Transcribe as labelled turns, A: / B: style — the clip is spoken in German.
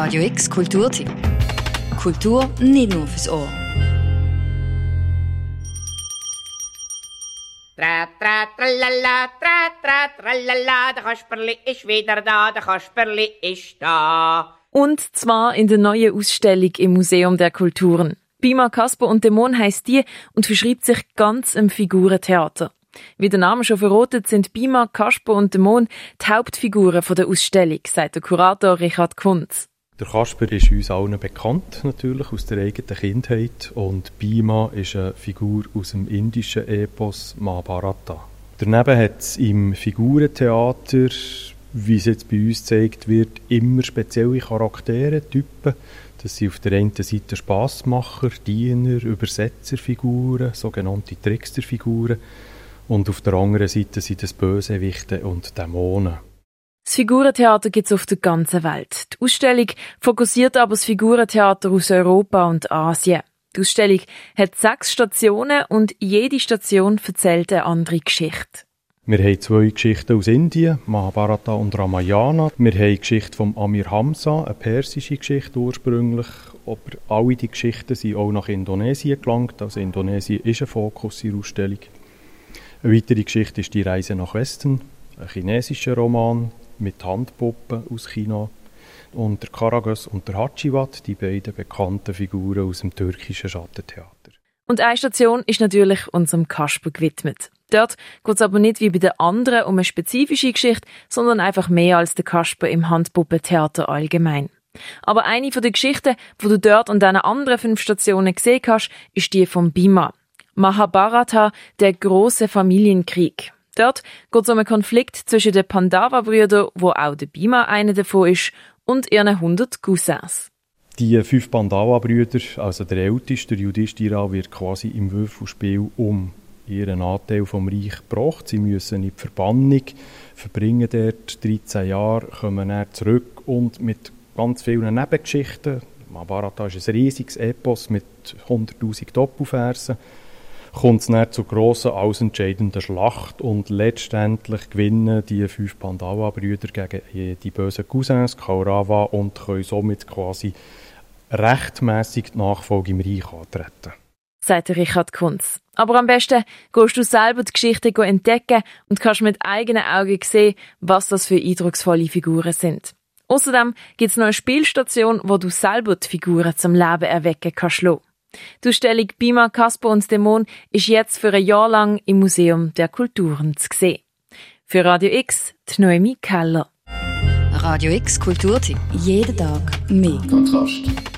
A: Radio X Kulturtipp. Kultur nicht nur fürs Ohr.
B: Tra, tra, tralala, tra, tra, tralala, der Kasperli ist wieder da, der Kasperli ist da.
C: Und zwar in der neuen Ausstellung im Museum der Kulturen. Bima Kasper und Dämon heisst die und verschreibt sich ganz im Figurentheater. Wie der Name schon verrotet, sind Bima, Kasper und Dämon die Hauptfiguren der Ausstellung, sagt der Kurator Richard Kunz.
D: Der Kasper ist uns allen bekannt, natürlich, aus der eigenen Kindheit. Und Bima ist eine Figur aus dem indischen Epos Mahabharata. Daneben hat es im Figurentheater, wie es jetzt bei uns gezeigt wird, immer spezielle Charaktere, Typen. Das sind auf der einen Seite Spassmacher, Diener, Übersetzerfiguren, sogenannte Tricksterfiguren. Und auf der anderen Seite sind es Bösewichte und Dämonen.
C: Das Figurentheater gibt es auf der ganzen Welt. Die Ausstellung fokussiert aber das Figurentheater aus Europa und Asien. Die Ausstellung hat sechs Stationen und jede Station erzählt eine andere Geschichte.
D: Wir haben zwei Geschichten aus Indien, Mahabharata und Ramayana. Wir haben die Geschichte von Amir Hamza, eine persische Geschichte ursprünglich. Aber alle die Geschichten sind auch nach Indonesien gelangt. Also Indonesien ist ein Fokus in der Ausstellung. Eine weitere Geschichte ist die Reise nach Westen, ein chinesischer Roman mit Handpuppen aus China. Und der Karagöz und der Hachivat, die beiden bekannten Figuren aus dem türkischen Schattentheater.
C: Und eine Station ist natürlich unserem Kasper gewidmet. Dort geht es aber nicht wie bei den anderen um eine spezifische Geschichte, sondern einfach mehr als der Kasper im Handpuppentheater allgemein. Aber eine von den Geschichten, die du dort an diesen anderen fünf Stationen gesehen hast, ist die von Bima. Mahabharata, der große Familienkrieg. Dort geht es um einen Konflikt zwischen den Pandava-Brüdern, wo auch der Bima einer davon ist, und ihren 100 Cousins.
D: Die fünf Pandava-Brüder, also der älteste, der Yudhishthira, wird quasi im Würfelspiel um ihren Anteil vom Reich gebracht. Sie müssen in die Verbannung, verbringen dort 13 Jahre, kommen dann zurück und mit ganz vielen Nebengeschichten. Mahabharata ist ein riesiges Epos mit 100'000 Doppelversen kommt es dann zur grossen, ausentscheidenden Schlacht und letztendlich gewinnen die fünf Pandava-Brüder gegen die bösen Cousins Kaurava und können somit quasi rechtmäßig die Nachfolge im Reich antreten.
C: Sagt Richard Kunz. Aber am besten gehst du selber die Geschichte entdecken und kannst mit eigenen Augen sehen, was das für eindrucksvolle Figuren sind. Außerdem gibt es noch eine Spielstation, wo du selber die Figuren zum Leben erwecken kannst. Die Ausstellung Bima, Kasper und Dämon ist jetzt für ein Jahr lang im Museum der Kulturen zu sehen. Für Radio X, die Noemi Keller.
A: Radio X Kulturtipp. Jeden Tag mehr.
E: Kontrast.